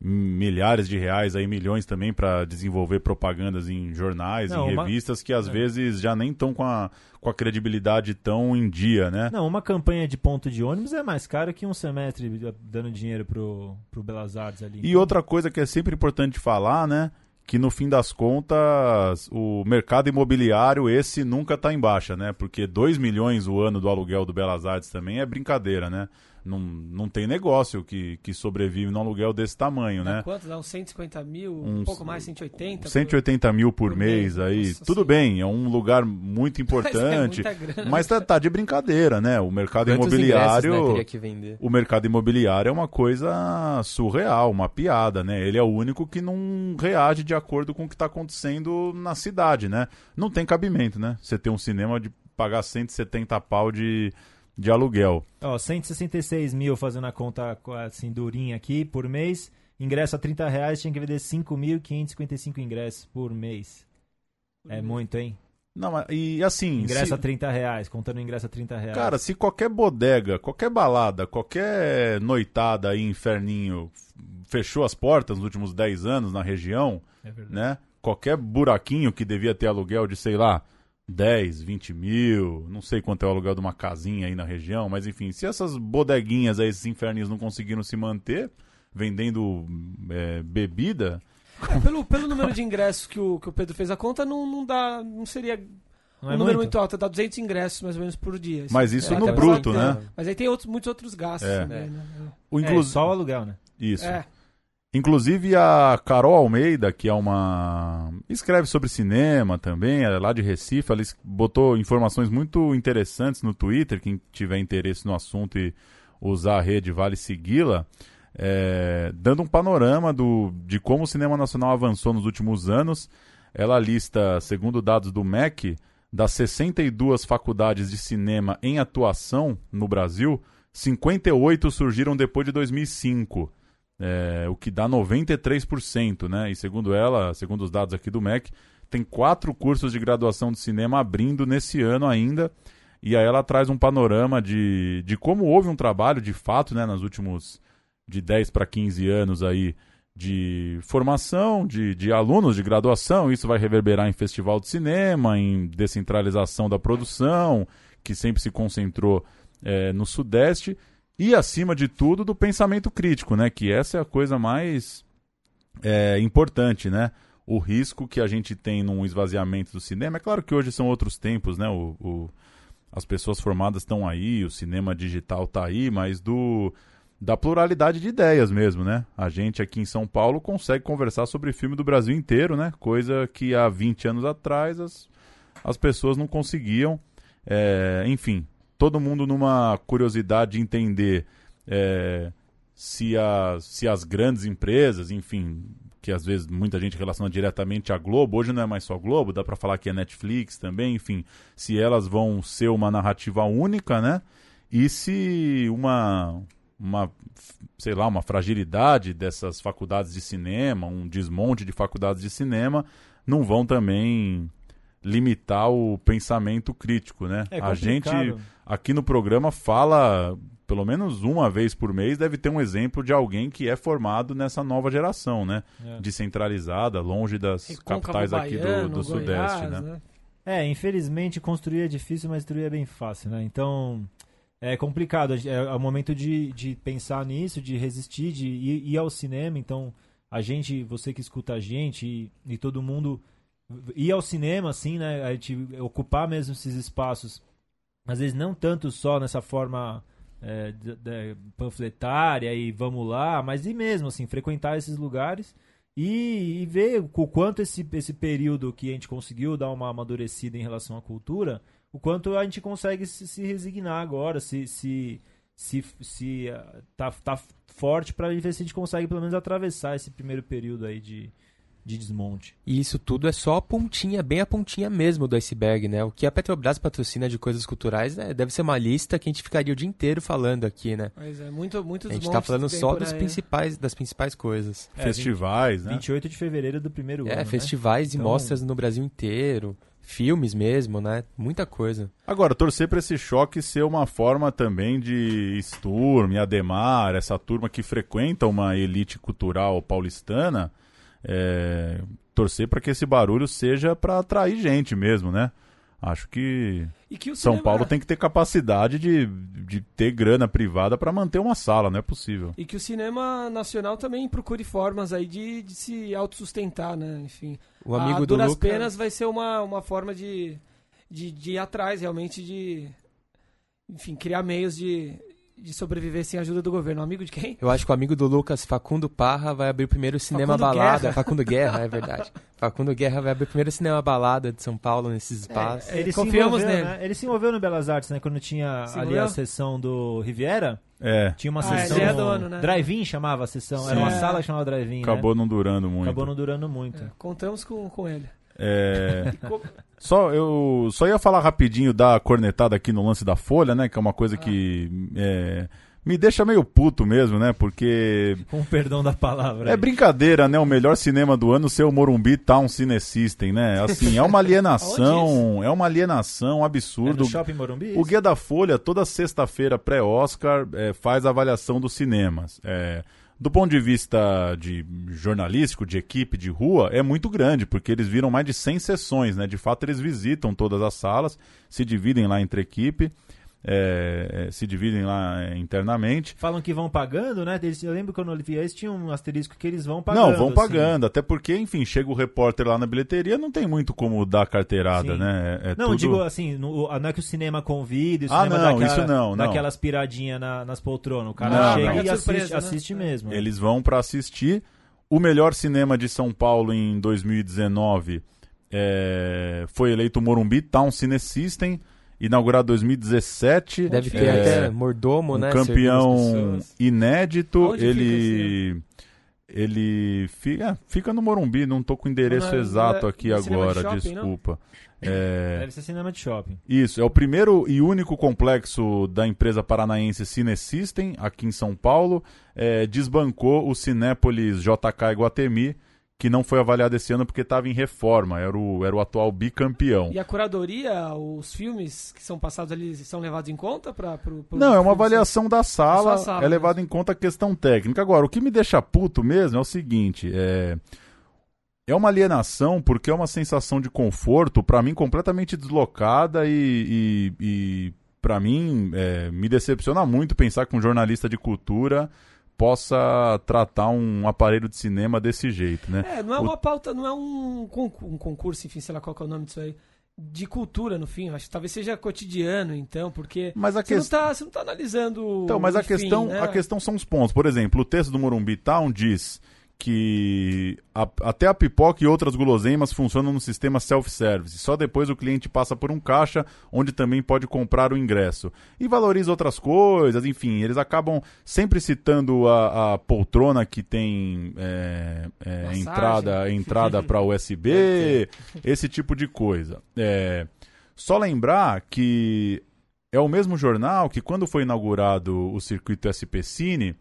B: milhares de reais aí, milhões também pra desenvolver propagandas em jornais,
D: Não,
B: em
D: uma-
B: revistas que às vezes já nem estão com a, com a credibilidade tão em dia, né?
D: Não, uma campanha de ponto de ônibus é mais cara que um semestre dando dinheiro pro, pro Belas Artes ali.
B: E outra coisa que é sempre importante falar, né? Que no fim das contas, o mercado imobiliário, esse nunca tá em baixa, né? Porque 2 milhões o ano do aluguel do Belas Artes também é brincadeira, né? Não, não tem negócio que, que sobrevive num aluguel desse tamanho,
A: Dá
B: né?
A: quanto? Dá uns 150 mil, um pouco mais, 180?
B: 180 mil por
A: por
B: mês
A: mês,
B: aí.
A: nossa
B: Tudo
A: senhora.
B: bem, é um lugar muito importante.
A: Mas é.
B: Mas tá, tá de brincadeira, né? O mercado
C: Quantos
B: imobiliário.
C: ingressos, né, teria que vender?
B: o mercado imobiliário é uma coisa surreal, uma piada, né? Ele é o único que não reage de acordo com o que está acontecendo na cidade, né? Não tem cabimento, né? Você ter um cinema de pagar 170 pau de, de aluguel.
D: Ó, 166 mil fazendo a conta assim, durinha aqui por mês. Ingresso a 30 reais, tinha que vender 5.555 ingressos por mês. É muito, hein?
B: Não, mas- e assim,
D: Ingresso
B: se-
D: a 30 reais, contando o ingresso a 30 reais.
B: cara, se qualquer bodega, qualquer balada, qualquer noitada aí, inferninho, fechou as portas nos últimos 10 anos na região,
D: É
B: né? Qualquer buraquinho que devia ter aluguel de, sei lá, 10, 20 mil, não sei quanto é o aluguel de uma casinha aí na região, mas enfim, se essas bodeguinhas aí, esses inferninhos não conseguiram se manter vendendo é, bebida,
A: É, pelo, pelo número de ingressos que o, que o Pedro fez a conta, não, não dá. Não seria
D: Não
A: um
D: é
A: número
D: muito?
A: muito alto, dá 200 ingressos mais ou menos por dia.
B: mas isso
A: É,
B: no bruto, né?
A: Mas aí tem outros, muitos outros gastos
B: É.
A: também, né?
B: O
D: É,
B: inclu-
D: só o aluguel, né?
B: Isso.
A: É.
B: Inclusive a Carol Almeida, que é uma. escreve sobre cinema também, é lá de Recife, ela botou informações muito interessantes no Twitter. Quem tiver interesse no assunto e usar a rede, vale segui-la. é, dando um panorama do, de como o cinema nacional avançou nos últimos anos. Ela lista, segundo dados do MEC, das 62 faculdades de cinema em atuação no Brasil, 58 surgiram depois de 2005 é, o que dá 93%, né? E segundo ela, segundo os dados aqui do MEC, tem quatro cursos de graduação de cinema abrindo nesse ano ainda. E aí ela traz um panorama de, de como houve um trabalho, de fato, né, nos últimos de 10 para 15 anos aí de formação de, de alunos de graduação. Isso vai reverberar em festival de cinema, em descentralização da produção, que sempre se concentrou é, no Sudeste e acima de tudo do pensamento crítico, né? Que essa é a coisa mais é, importante, né? O risco que a gente tem num esvaziamento do cinema. É claro que hoje são outros tempos, né? O, o- as pessoas formadas estão aí, o cinema digital está aí, mas do da pluralidade de ideias mesmo, né? A gente aqui em São Paulo consegue conversar sobre filme do Brasil inteiro, né? Coisa que há 20 anos atrás as, as pessoas não conseguiam. É, enfim, todo mundo numa curiosidade de entender é, se, as, se as grandes empresas, enfim, que às vezes muita gente relaciona diretamente à Globo, hoje não é mais só Globo, dá pra falar que é Netflix também, enfim, se elas vão ser uma narrativa única, né? E se uma, uma sei lá, uma fragilidade dessas faculdades de cinema, um desmonte de faculdades de cinema, não vão também limitar o pensamento crítico, né?
D: É
B: a gente aqui no programa fala pelo menos uma vez por mês deve ter um exemplo de alguém que é formado nessa nova geração, né?
D: É.
B: Descentralizada, longe das
A: Recôncavo
B: capitais aqui do,
A: Baiano,
B: do
A: Goiás,
B: Sudeste, né?
D: É, infelizmente construir é difícil, mas destruir é bem fácil, né? Então é complicado. É, é o momento de, de pensar nisso, de resistir, de ir, ir ao cinema. Então a gente, você que escuta a gente e, e todo mundo ir ao cinema, assim, né? A gente ocupar mesmo esses espaços. Às vezes não tanto só nessa forma é, de- de- panfletária e vamos lá, mas e mesmo assim frequentar esses lugares e, e ver o quanto esse, esse período que a gente conseguiu dar uma amadurecida em relação à cultura, o quanto a gente consegue se, se resignar agora, se se se, se ah, tá, tá forte para ver se a gente consegue pelo menos atravessar esse primeiro período aí de, de desmonte.
C: E isso tudo é só a pontinha, bem a pontinha mesmo do iceberg, né? O que a Petrobras patrocina de coisas culturais né? deve ser uma lista que a gente ficaria o dia inteiro falando aqui, né?
A: Mas é muito, muito
C: A gente tá falando só dos principais, das principais coisas.
D: É,
B: Festivais, né?
D: 28 de fevereiro do primeiro
C: É,
D: ano, né?
C: festivais e
D: Então-
C: mostras no Brasil inteiro, filmes mesmo, né? Muita coisa.
B: Agora, torcer para esse choque ser uma forma também de Sturm, Ademar, essa turma que frequenta uma elite cultural paulistana, é, torcer para que esse barulho seja para atrair gente mesmo, né? Acho que
A: E que o
B: São
A: cinema-
B: Paulo tem que ter capacidade de, de ter grana privada para manter uma sala, não é possível.
A: E que o cinema nacional também procure formas aí de, de se autossustentar, né? Enfim.
C: O amigo
A: a
C: do
A: Duras
C: Luca...
A: Penas vai ser uma, uma forma de, de, de ir atrás, realmente, de enfim, criar meios de, de sobreviver sem a ajuda do governo. Amigo de quem?
C: Eu acho que o amigo do Lucas, Facundo Parra, vai abrir o primeiro cinema
A: Facundo
C: balada.
A: Guerra.
C: Facundo Guerra, é verdade. Facundo Guerra vai abrir o primeiro cinema balada de São Paulo nesses espaços.
A: É,
D: Ele se
A: Confiamos
D: envolveu,
A: nele.
D: né? Ele se envolveu no Belas Artes, né? Quando tinha
A: Se
D: ali
A: envolveu?
D: a sessão do Riviera,
B: É,
D: tinha uma
A: Ah,
D: sessão...
A: ele é dono, né?
D: Drive-in chamava a sessão. Era
B: Sim.
D: uma
A: É.
D: sala que chamava Drive-in,
B: acabou
D: né?
B: não durando muito.
D: Acabou não durando muito.
A: É, contamos com, com ele.
B: É, só eu só ia falar rapidinho da cornetada aqui no lance da Folha, né? Que é uma coisa que é, me deixa meio puto mesmo, né? Porque
D: Com o perdão da palavra.
B: é
D: aí.
B: brincadeira, né? O melhor cinema do ano ser o Morumbi Town Cine System, né? Assim, é uma alienação, é uma alienação um
D: É no Shopping Morumbi?
B: O Guia da Folha, toda sexta-feira pré-Oscar, é, faz avaliação dos cinemas. É, do ponto de vista de jornalístico, de equipe, de rua, é muito grande, porque eles viram mais de 100 sessões, né? De fato, eles visitam todas as salas, se dividem lá entre equipe, é, é, se dividem lá é, internamente.
D: Falam que vão pagando, né? Eles- eu lembro quando eu vi eles tinham um asterisco que eles vão pagando.
B: não, vão
D: assim.
B: pagando, até porque, enfim, chega o repórter lá na bilheteria, não tem muito como dar carteirada,
D: Sim.
B: né? É, é
D: Não,
B: tudo...
D: digo assim, no- não é que o cinema convida, o
B: Ah,
D: cinema
B: não,
D: dá aquela,
B: isso não, não.
D: aquelas piradinhas na- nas poltronas. O cara
B: Não,
D: chega
B: não.
D: e assiste,
A: surpresa, né?
D: assiste mesmo.
B: Eles vão para assistir. O melhor cinema de São Paulo em 2019 é, foi eleito o Morumbi Town Cine System, inaugurado em 2017.
C: Deve ter
B: é,
C: até mordomo,
B: um
C: né?
B: campeão inédito.
A: Onde fica
B: ele ele fica, fica no Morumbi, não tô com o endereço
A: Não é-
B: exato
A: é
B: aqui
A: no cinema de
B: agora,
A: shopping,
B: desculpa. É,
D: Deve ser cinema de shopping.
B: isso, é o primeiro e único complexo da empresa paranaense Cine System, aqui em São Paulo. É, desbancou o Cinépolis JK Iguatemi, que não foi avaliado esse ano porque estava em reforma, era o, era o atual bicampeão.
A: E a curadoria, os filmes que são passados ali, são levados em conta para
B: Não, é uma avaliação da sala,
A: sala
B: é levado em conta a questão técnica. Agora, o que me deixa puto mesmo é o seguinte, é... É uma alienação porque é uma sensação de conforto, pra mim, completamente deslocada e, e, e para mim, é, me decepciona muito pensar que um jornalista de cultura possa tratar um aparelho de cinema desse jeito, né?
A: É, não é
B: O-
A: uma pauta, não é um, concur- um concurso, enfim, sei lá qual que é o nome disso aí. De cultura, no fim. Acho que talvez seja cotidiano, então, porque
B: Mas a
A: você, não
B: questão...
A: tá, você não tá analisando.
B: Então, mas a questão,
A: né?
B: a questão são os pontos. Por exemplo, o texto do Morumbi Town diz que a- até a pipoca e outras guloseimas funcionam no sistema self-service. Só depois o cliente passa por um caixa onde também pode comprar o ingresso. E valoriza outras coisas, enfim, eles acabam sempre citando a, a poltrona que tem é, é, entrada, entrada para USB, esse tipo de coisa. É, só lembrar que é o mesmo jornal que, quando foi inaugurado o circuito SP Cine,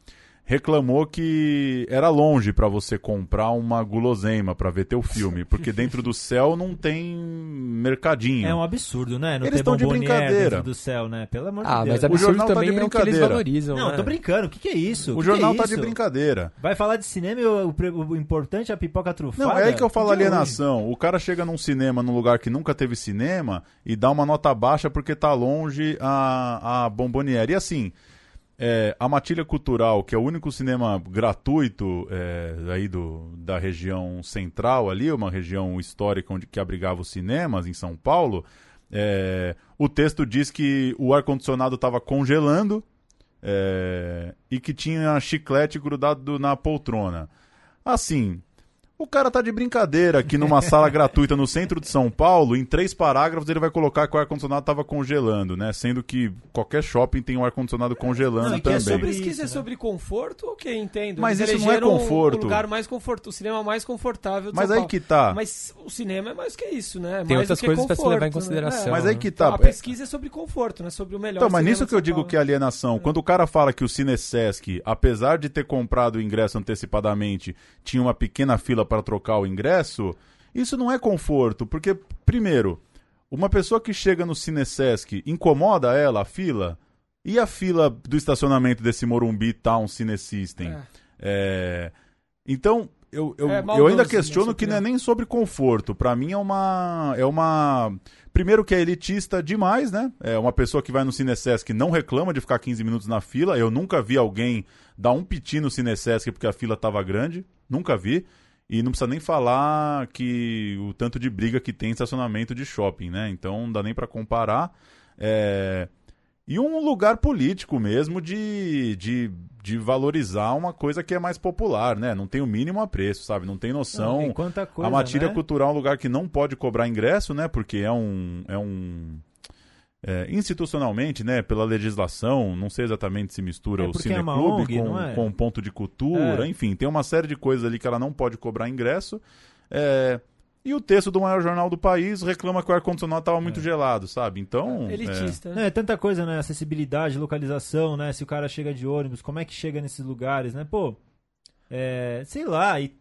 B: reclamou que era longe para você comprar uma guloseima para ver teu filme, porque dentro do céu não tem mercadinho.
D: É um absurdo, né? Não
B: Eles
D: ter
B: tão de brincadeira.
D: dentro do céu, né? Pelo amor
C: Ah,
D: de
C: mas
D: Deus.
B: O jornal
C: absurdo
B: tá de
C: também é o que eles
B: brincadeira.
C: valorizam,
D: Não,
C: né?
D: tô brincando. O que, que é isso?
B: O
D: que
B: jornal
D: que é
B: tá de brincadeira.
D: Vai falar de cinema e o, o- o importante é a pipoca trufada?
B: Não, é aí que eu falo
D: é
B: alienação. O cara chega num cinema, num lugar que nunca teve cinema, e dá uma nota baixa porque tá longe a, a bomboniere. E assim, é, a Matilha Cultural, que é o único cinema gratuito é, aí do, da região central ali, uma região histórica onde que abrigava os cinemas em São Paulo, é, o texto diz que o ar-condicionado estava congelando é, e que tinha chiclete grudado na poltrona. Assim, O cara tá de brincadeira aqui numa sala gratuita no centro de São Paulo, em três parágrafos ele vai colocar que o ar-condicionado tava congelando, né? Sendo que qualquer shopping tem um ar-condicionado congelando
D: Não, é
B: também.
D: sobre
A: Pesquisa
D: isso,
A: é
D: né?
A: sobre conforto, ok, entendo.
B: Mas
A: Eles
B: isso não é conforto.
A: O lugar mais confortável, o cinema mais confortável do
B: Mas
A: São
B: aí
A: Paulo.
B: que tá.
A: Mas o cinema é mais que isso, né?
C: Tem
A: mais
C: outras
A: do que
C: coisas pra se levar em
A: conforto,
C: consideração.
A: Né?
B: Mas
C: né?
B: aí que tá.
A: Então, a pesquisa é sobre conforto, né? Sobre o melhor
B: Então, mas nisso que eu digo
A: Paulo.
B: que é alienação. Quando o cara fala que o Cinesesc, apesar de ter comprado o ingresso antecipadamente, tinha uma pequena fila para trocar o ingresso, isso não é conforto, porque, primeiro, uma pessoa que chega no Cinesesc incomoda ela a fila? E a fila do estacionamento desse Morumbi Town Cinesystem?
A: É.
B: É, Então, eu, eu,
A: É
B: eu ainda
A: na
B: questiono que não é nem sobre conforto. Pra mim é uma. É uma. Primeiro que é elitista demais, né? É uma pessoa que vai no Cinesesc não reclama de ficar 15 minutos na fila. Eu nunca vi alguém dar um piti no Cinesesc porque a fila tava grande. Nunca vi. E não precisa nem falar que o tanto de briga que tem em estacionamento de shopping, né? Então não dá nem pra comparar. É, E um lugar político mesmo de, de, de valorizar uma coisa que é mais popular, né? Não tem o mínimo apreço, sabe? Não tem noção.
D: Tem quanta coisa,
B: a matilha
D: né?
B: cultural é um lugar que não pode cobrar ingresso, né? Porque é um. É um é, institucionalmente, né, pela legislação, não sei exatamente se mistura
D: É
B: o
D: é
B: cineclube
D: ONG,
B: com,
D: é?
B: com ponto de cultura,
D: É.
B: enfim, tem uma série de coisas ali que ela não pode cobrar ingresso. É, e o texto do maior jornal do país reclama que o ar-condicionado estava
D: É.
B: muito gelado, sabe? Então.
A: Elitista, né?
D: é tanta coisa, né? Acessibilidade, localização, né? Se o cara chega de ônibus, como é que chega nesses lugares, né? Pô, é, sei lá. E,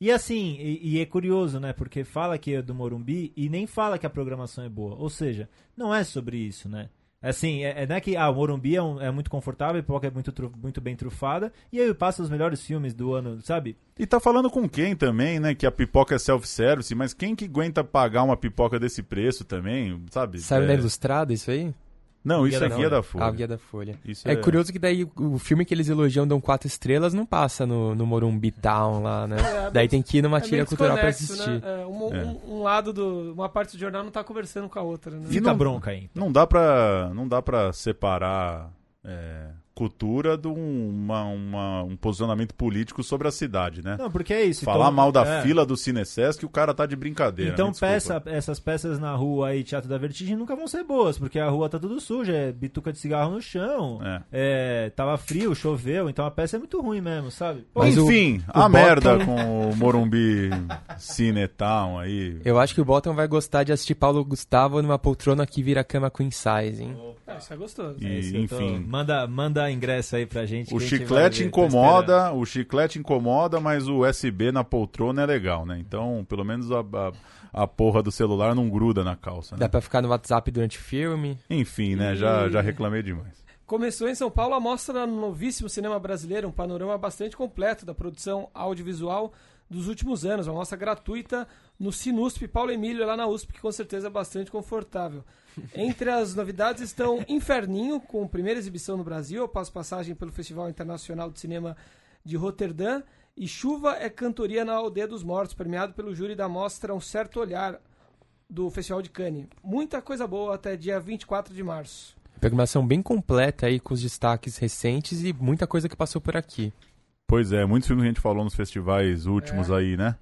D: e assim, e, e é curioso, né? Porque fala que é do Morumbi e nem fala que a programação é boa. Ou seja, não é sobre isso, né? Assim, é, é, não é que ah, o Morumbi é, um- é muito confortável, a pipoca é muito, tru- muito bem trufada, e aí passa os melhores filmes do ano, sabe?
B: E tá falando com quem também, né? Que a pipoca é self-service, mas quem que aguenta pagar uma pipoca desse preço também, sabe?
C: Saiu
B: É,
C: na Ilustrada isso aí?
B: Não,
D: Guia
B: isso é guia da Folha.
C: Ah, Guia da Folha.
B: Isso
C: É, curioso que daí o filme que eles elogiam dão quatro estrelas não passa no, no Morumbi Town lá, né?
A: É,
C: daí tem que ir numa
A: É
C: tira cultural pra assistir.
A: Né? É, um,
B: É.
A: um- um lado do. Uma parte do jornal não tá conversando com a outra, né?
D: Fica
B: não-
D: bronca aí.
B: Não dá pra, não dá pra separar é, cultura de um, uma- uma- um posicionamento político sobre a cidade, né?
D: Não, porque é isso.
B: Falar
D: então,
B: mal da
D: é.
B: fila do Cinesesc, o cara tá de brincadeira.
D: Então peça, essas peças na rua aí, Teatro da Vertigem, nunca vão ser boas, porque a rua tá tudo suja, é bituca de cigarro no chão,
B: É.
D: é, tava frio, choveu, então a peça é muito ruim mesmo, sabe? Pô,
C: Mas o-
B: Enfim,
C: o
B: a
C: Bottom-
B: merda com o Morumbi Cinetown aí.
C: Eu acho que o Bottom vai gostar de assistir Paulo Gustavo numa poltrona que vira cama queen size, hein?
A: É, isso é gostoso.
B: E,
D: é isso eu tô-
B: enfim.
D: manda, manda ingresso aí pra gente.
B: O chiclete
D: ver,
B: incomoda, o chiclete incomoda, mas o USB na poltrona é legal, né? Então, pelo menos a, a, a porra do celular não gruda na calça, né?
C: Dá pra ficar no WhatsApp durante o filme.
B: Enfim, né? Já, já reclamei demais.
A: Começou em São Paulo a mostra no novíssimo cinema brasileiro, um panorama bastante completo da produção audiovisual dos últimos anos. Uma mostra gratuita no Sinusp Paulo Emílio, lá na USP, que com certeza é bastante confortável. Entre as novidades estão Inferninho, com primeira exibição no Brasil, após passagem pelo Festival Internacional de Cinema de Roterdã, e Chuva é Cantoria na Aldeia dos Mortos, premiado pelo júri da mostra Um Certo Olhar do Festival de Cannes. Muita coisa boa até dia 24 de março.
C: Programação bem completa aí com os destaques recentes e muita coisa que passou por aqui.
B: Pois é, muitos filmes que a gente falou nos festivais últimos aí, né?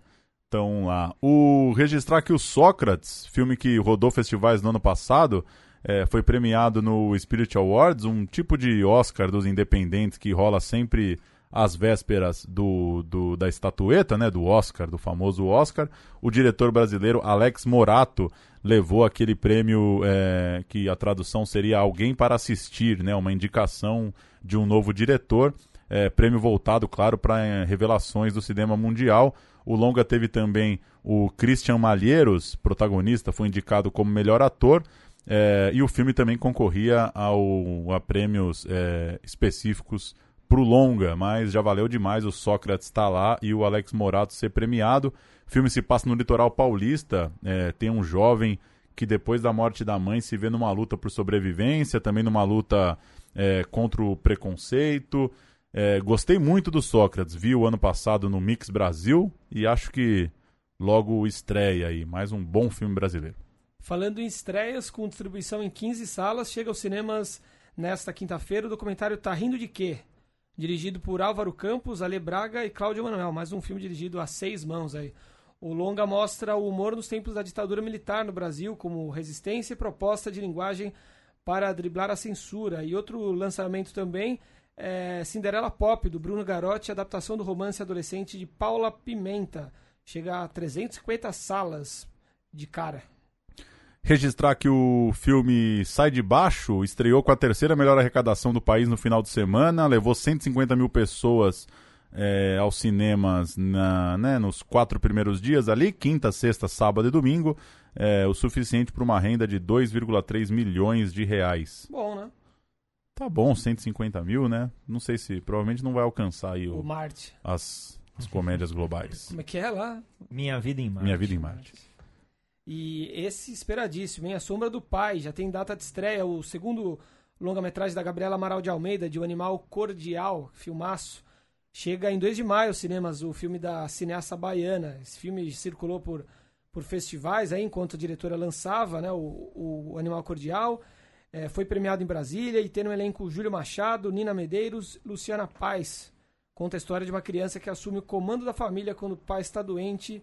B: Então lá. O registrar que o Sócrates, filme que rodou festivais no ano passado, é, foi premiado no Spirit Awards, um tipo de Oscar dos independentes que rola sempre às vésperas do, do- da estatueta, né? Do Oscar, do famoso Oscar. O diretor brasileiro Alex Morato levou aquele prêmio é, que a tradução seria Alguém para Assistir, né? Uma indicação de um novo diretor. É, prêmio voltado, claro, para revelações do cinema mundial. O longa teve também o Christian Malheiros, protagonista, foi indicado como melhor ator. é, e o filme também concorria ao, a prêmios é, específicos pro longa, mas já valeu demais o Sócrates estar lá e o Alex Morato ser premiado. O filme se passa no litoral paulista, é, tem um jovem que depois da morte da mãe se vê numa luta por sobrevivência, também numa luta é, contra o preconceito. É, gostei muito do Sócrates, vi o ano passado no Mix Brasil e acho que logo estreia aí, mais um bom filme brasileiro.
A: Falando em estreias, com distribuição em 15 salas, chega aos cinemas nesta quinta-feira o documentário Tá Rindo de Quê? dirigido por Álvaro Campos, Ale Braga e Cláudio Manuel. Mais um filme dirigido a seis mãos aí. O longa mostra o humor nos tempos da ditadura militar no Brasil, como resistência e proposta de linguagem para driblar a censura. E outro lançamento também é Cinderela Pop, do Bruno Garotti, adaptação do romance adolescente de Paula Pimenta. Chega a 350 salas de cara.
B: Registrar que o filme Sai de Baixo estreou com a terceira melhor arrecadação do país no final de semana, levou 150 mil pessoas é, aos cinemas na, né, nos quatro primeiros dias ali, quinta, sexta, sábado e domingo, é, o suficiente para uma renda de 2,3 milhões de reais.
A: Bom, né?
B: Tá bom, 150 mil, né? Não sei se, provavelmente não vai alcançar aí o,
A: O Marte.
B: as, as comédias globais.
A: Como é que é lá?
D: Minha vida em Marte.
B: Minha Vida em Marte.
A: E esse esperadíssimo, hein? A Sombra do Pai, já tem data de estreia, o segundo longa-metragem da Gabriela Amaral de Almeida, de O Animal Cordial, filmaço. Chega em 2 de maio aos cinemas, o filme da cineasta baiana. Esse filme circulou por, por festivais aí, enquanto a diretora lançava né, o, o Animal Cordial. É, foi premiado em Brasília e tem no elenco Júlio Machado, Nina Medeiros, Luciana Paz. Conta a história de uma criança que assume o comando da família quando o pai está doente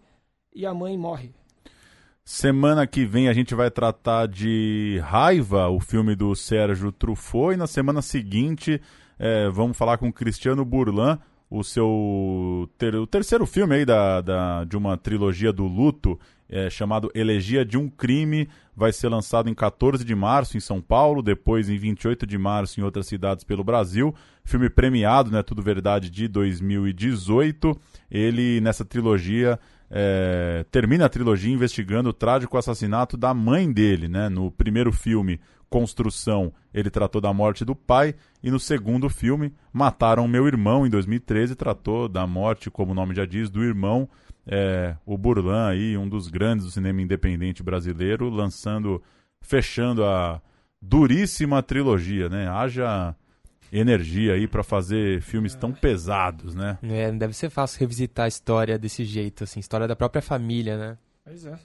A: e a mãe morre.
B: Semana que vem a gente vai tratar de Raiva, o filme do Sérgio Truffaut, e na semana seguinte é, vamos falar com Cristiano Burlan, o seu ter, o terceiro filme aí da, da, de uma trilogia do luto, é, chamado Elegia de um Crime, vai ser lançado em 14 de março em São Paulo, depois em 28 de março em outras cidades pelo Brasil. Filme premiado, né, Tudo Verdade, de 2018. Ele, nessa trilogia, é, termina a trilogia investigando o trágico assassinato da mãe dele, né? No primeiro filme, Construção, ele tratou da morte do pai, e no segundo filme, Mataram Meu Irmão, em 2013, tratou da morte, como o nome já diz, do irmão, é, o Burlan aí, um dos grandes do cinema independente brasileiro, lançando, fechando a duríssima trilogia, né? Haja energia aí pra fazer filmes tão pesados, né?
C: É, não deve ser fácil revisitar a história desse jeito, assim, história da própria família, né?
A: Pois é.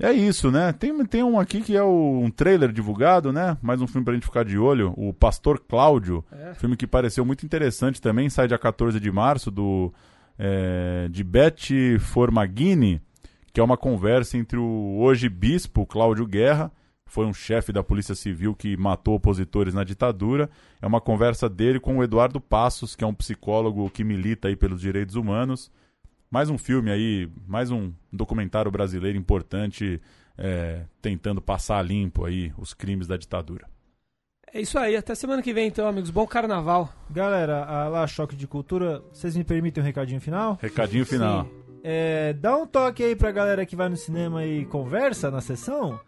B: É isso, né? Tem, tem um aqui que é o- um trailer divulgado, né? Mais um filme pra gente ficar de olho. O Pastor Cláudio.
A: É.
B: Filme que pareceu muito interessante também. Sai dia 14 de março, do, é, de Beth Formaghini, que é uma conversa entre o hoje bispo Cláudio Guerra, foi um chefe da Polícia Civil que matou opositores na ditadura. É uma conversa dele com o Eduardo Passos, que é um psicólogo que milita aí pelos direitos humanos. Mais um filme aí, mais um documentário brasileiro importante é, tentando passar limpo aí os crimes da ditadura.
A: É isso aí. Até semana que vem, então, amigos. Bom carnaval.
D: Galera, a lá Choque de Cultura, vocês me permitem um recadinho final?
B: Recadinho final.
A: Sim.
D: É, dá um toque aí pra galera que vai no cinema e conversa na sessão.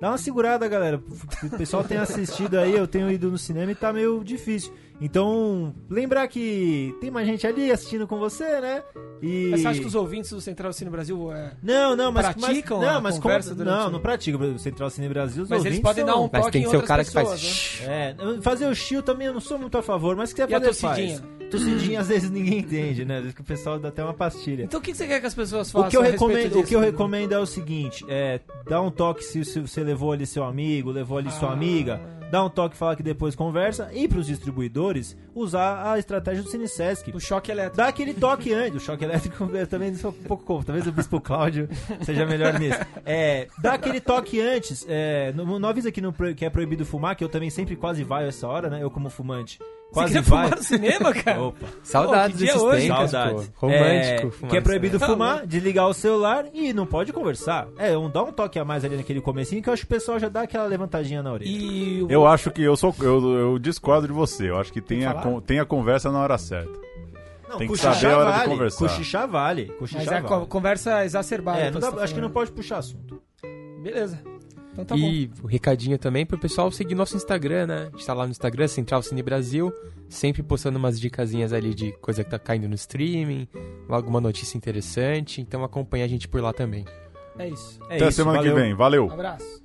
D: Dá uma segurada, galera. O pessoal tem assistido aí, eu tenho ido no cinema e tá meio difícil. Então, lembrar que tem mais gente ali assistindo com você, né? E...
A: Mas você acha que os ouvintes do Central Cine Brasil é...
D: Não, não, mas
A: praticam
D: mas,
A: a
D: não, mas
A: conversa
D: como-
A: durante
D: não,
A: o-
D: não pratica. O Central Cine Brasil, os
A: Mas eles podem dar
D: são-
A: um
C: Mas
A: toque
C: tem
A: em
C: que ser o cara que
A: pessoas,
C: faz.
A: né?
D: É, fazer o chill também eu não sou muito a favor, mas se quiser
A: E a
D: fazer
A: tossidinha?
D: faz. Tossidinha às vezes ninguém entende, né? Às vezes que o pessoal dá até uma pastilha.
A: Então o que que você quer que as pessoas façam
D: O que, eu
A: a
D: recomendo, o que eu recomendo é o seguinte: é, dá um toque se, se você levou ali seu amigo, levou ali sua
A: Ah.
D: amiga, dá um toque, fala que depois conversa. E pros distribuidores, usar a estratégia do Cinesesc.
A: Do choque elétrico.
D: Dá aquele toque antes. O choque elétrico eu também sou um pouco contra. Talvez o Bispo Cláudio seja melhor nisso. É, dá aquele toque antes. É, não, não avisa que, não, que é proibido fumar, que eu também sempre quase vai essa hora, né? Eu como fumante.
A: Você
D: Quase
A: quer
D: vai.
A: fumar no cinema, cara?
D: Opa.
C: Saudades
A: Pô, que
C: desses
A: hoje,
C: tempos,
D: Saudades.
C: pô. Romântico.
D: É,
C: fumar
D: que é proibido
A: Tá
D: fumar, desligar o celular e não pode conversar. É, um, dá um toque a mais ali naquele comecinho que eu acho que o pessoal já dá aquela levantadinha na orelha.
A: E o-
B: Eu acho que eu sou eu, eu discordo de você. Eu acho que tem, a, con- tem a conversa na hora certa.
D: Não,
B: tem que saber a hora de
D: vale,
B: conversar.
D: Cochichar vale.
A: Mas é
D: vale.
A: conversa exacerbada.
D: É,
A: você
D: dá-
A: tá
D: acho que não pode puxar assunto.
A: Beleza. Então tá bom.
C: E o recadinho também pro pessoal seguir nosso Instagram, né? A gente tá lá no Instagram, Central Cine Brasil, sempre postando umas dicasinhas ali de coisa que tá caindo no streaming, alguma notícia interessante, então acompanha a gente por lá também.
A: É isso.
D: É
B: Até
D: isso,
B: semana
D: valeu.
B: que vem. Valeu.
A: Abraço.